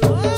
Oh.